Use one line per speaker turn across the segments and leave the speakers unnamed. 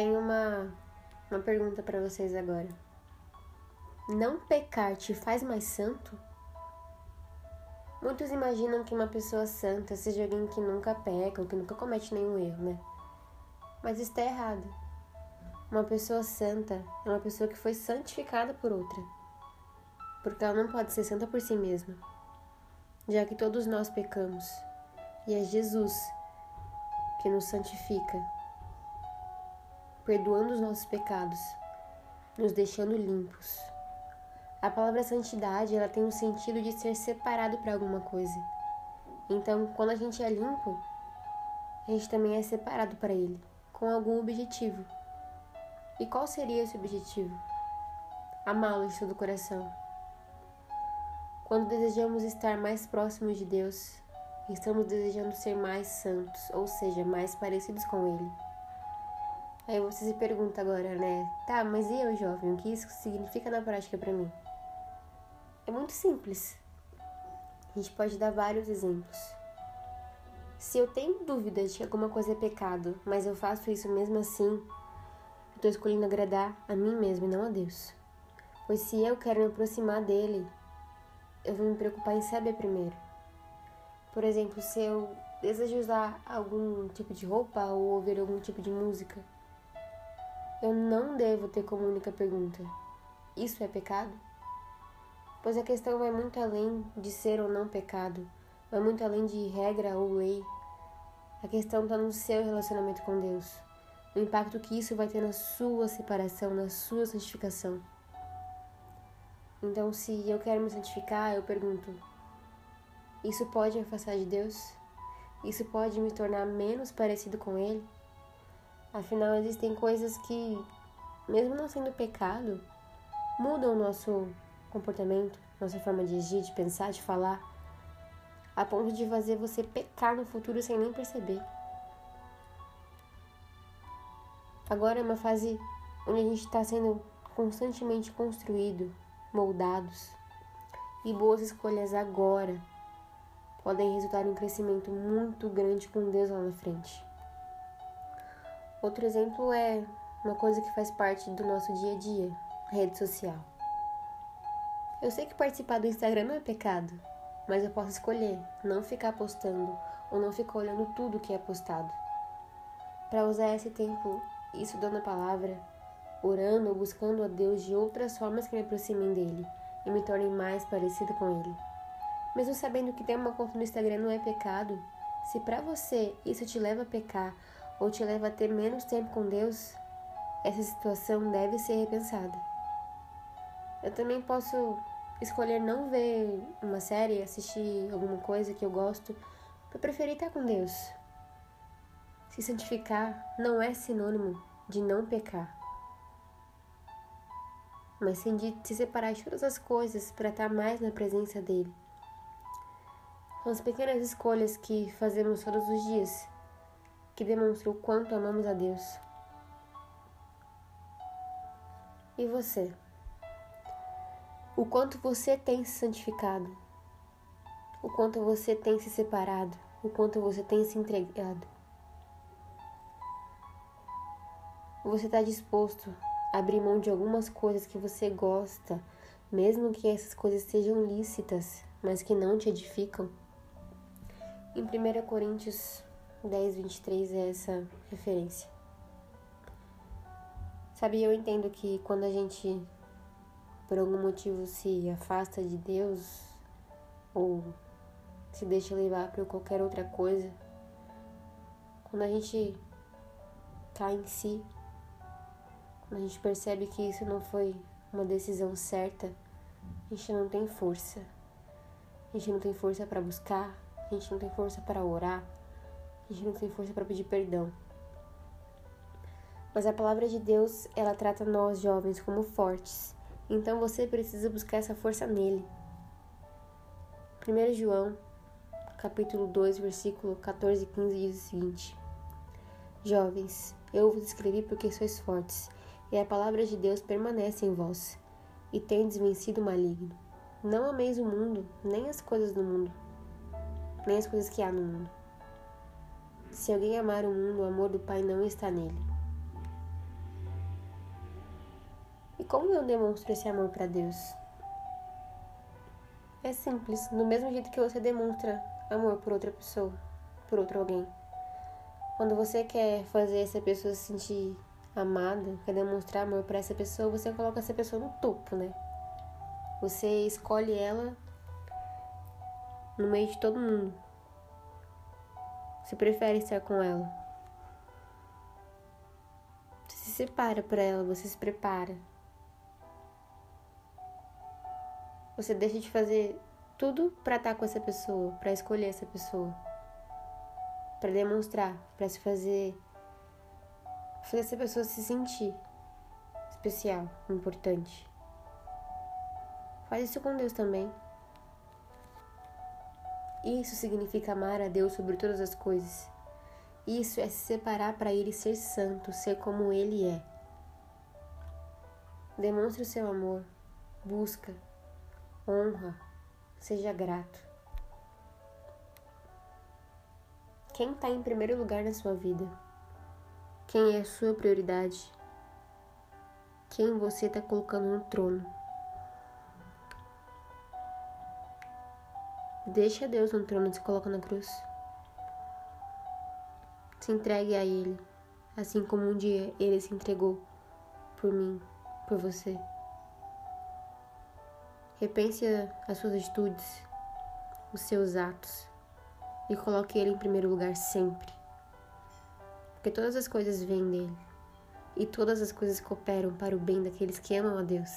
tenho uma, uma pergunta para vocês agora. Não pecar te faz mais santo? Muitos imaginam que uma pessoa santa seja alguém que nunca peca ou que nunca comete nenhum erro, né? Mas está errado. Uma pessoa santa é uma pessoa que foi santificada por outra. Porque ela não pode ser santa por si mesma, já que todos nós pecamos. E é Jesus que nos santifica, perdoando os nossos pecados, nos deixando limpos. A palavra santidade, ela tem o sentido de ser separado para alguma coisa. Então, quando a gente é limpo, a gente também é separado para ele, com algum objetivo. E qual seria esse objetivo? Amá-lo de todo o coração. Quando desejamos estar mais próximos de Deus, estamos desejando ser mais santos, ou seja, mais parecidos com Ele. Aí você se pergunta agora, né? Tá, mas e eu, jovem? O que isso significa na prática para mim? É muito simples. A gente pode dar vários exemplos. Se eu tenho dúvida de que alguma coisa é pecado, mas eu faço isso mesmo assim, eu estou escolhendo agradar a mim mesmo e não a Deus. Pois se eu quero me aproximar dele, eu vou me preocupar em saber primeiro. Por exemplo, se eu desejo usar algum tipo de roupa ou ouvir algum tipo de música, eu não devo ter como única pergunta: Isso é pecado? Pois a questão vai muito além de ser ou não pecado, vai muito além de regra ou lei. A questão está no seu relacionamento com Deus, o impacto que isso vai ter na sua separação, na sua santificação. Então, se eu quero me santificar, eu pergunto: Isso pode me afastar de Deus? Isso pode me tornar menos parecido com Ele? Afinal, existem coisas que, mesmo não sendo pecado, mudam o nosso comportamento, nossa forma de agir, de pensar, de falar, a ponto de fazer você pecar no futuro sem nem perceber. Agora é uma fase onde a gente está sendo constantemente construído, moldados, e boas escolhas agora podem resultar em um crescimento muito grande com Deus lá na frente. Outro exemplo é uma coisa que faz parte do nosso dia a dia, rede social. Eu sei que participar do Instagram não é pecado, mas eu posso escolher não ficar postando ou não ficar olhando tudo que é postado. Para usar esse tempo estudando a palavra, orando ou buscando a Deus de outras formas que me aproximem dele e me tornem mais parecida com ele. Mesmo sabendo que ter uma conta no Instagram não é pecado, se para você isso te leva a pecar ou te leva a ter menos tempo com Deus, essa situação deve ser repensada. Eu também posso escolher não ver uma série, assistir alguma coisa que eu gosto, para preferir estar com Deus. Se santificar não é sinônimo de não pecar, mas sim de se separar de todas as coisas para estar mais na presença dele. São as pequenas escolhas que fazemos todos os dias que demonstram o quanto amamos a Deus. E você? o quanto você tem se santificado, o quanto você tem se separado, o quanto você tem se entregado. Você está disposto a abrir mão de algumas coisas que você gosta, mesmo que essas coisas sejam lícitas, mas que não te edificam? Em 1 Coríntios 10, 23 é essa referência. Sabe, eu entendo que quando a gente por algum motivo se afasta de Deus ou se deixa levar por qualquer outra coisa, quando a gente cai em si, quando a gente percebe que isso não foi uma decisão certa, a gente não tem força. A gente não tem força para buscar, a gente não tem força para orar, gente não tem força para pedir perdão. Mas a palavra de Deus, ela trata nós jovens como fortes então você precisa buscar essa força nele. 1 João, capítulo 2, versículo 14 e 15 diz o seguinte: Jovens, eu vos escrevi porque sois fortes, e a palavra de Deus permanece em vós, e tendes vencido o maligno. Não ameis o mundo, nem as coisas do mundo, nem as coisas que há no mundo. Se alguém amar o mundo, o amor do Pai não está nele. E como eu demonstro esse amor para Deus? É simples, do mesmo jeito que você demonstra amor por outra pessoa, por outro alguém. Quando você quer fazer essa pessoa se sentir amada, quer demonstrar amor para essa pessoa, você coloca essa pessoa no topo, né? Você escolhe ela no meio de todo mundo. Você prefere estar com ela. Você se separa para ela, você se prepara. Você deixa de fazer tudo para estar com essa pessoa, para escolher essa pessoa, para demonstrar, para se fazer fazer essa pessoa se sentir especial, importante. Faz isso com Deus também. Isso significa amar a Deus sobre todas as coisas. Isso é se separar para Ele ser santo, ser como Ele é. Demonstre o seu amor, busca, honra, seja grato. Quem está em primeiro lugar na sua vida? Quem é a sua prioridade? Quem você está colocando no trono? Deixa Deus no trono e se coloca na cruz. Se entregue a Ele, assim como um dia Ele se entregou por mim, por você. Repense as suas atitudes, os seus atos e coloque Ele em primeiro lugar sempre. Porque todas as coisas vêm dele e todas as coisas cooperam para o bem daqueles que amam a Deus.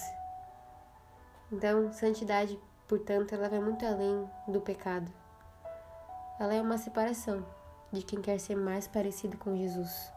Então, santidade, portanto, ela vai muito além do pecado. Ela é uma separação de quem quer ser mais parecido com Jesus.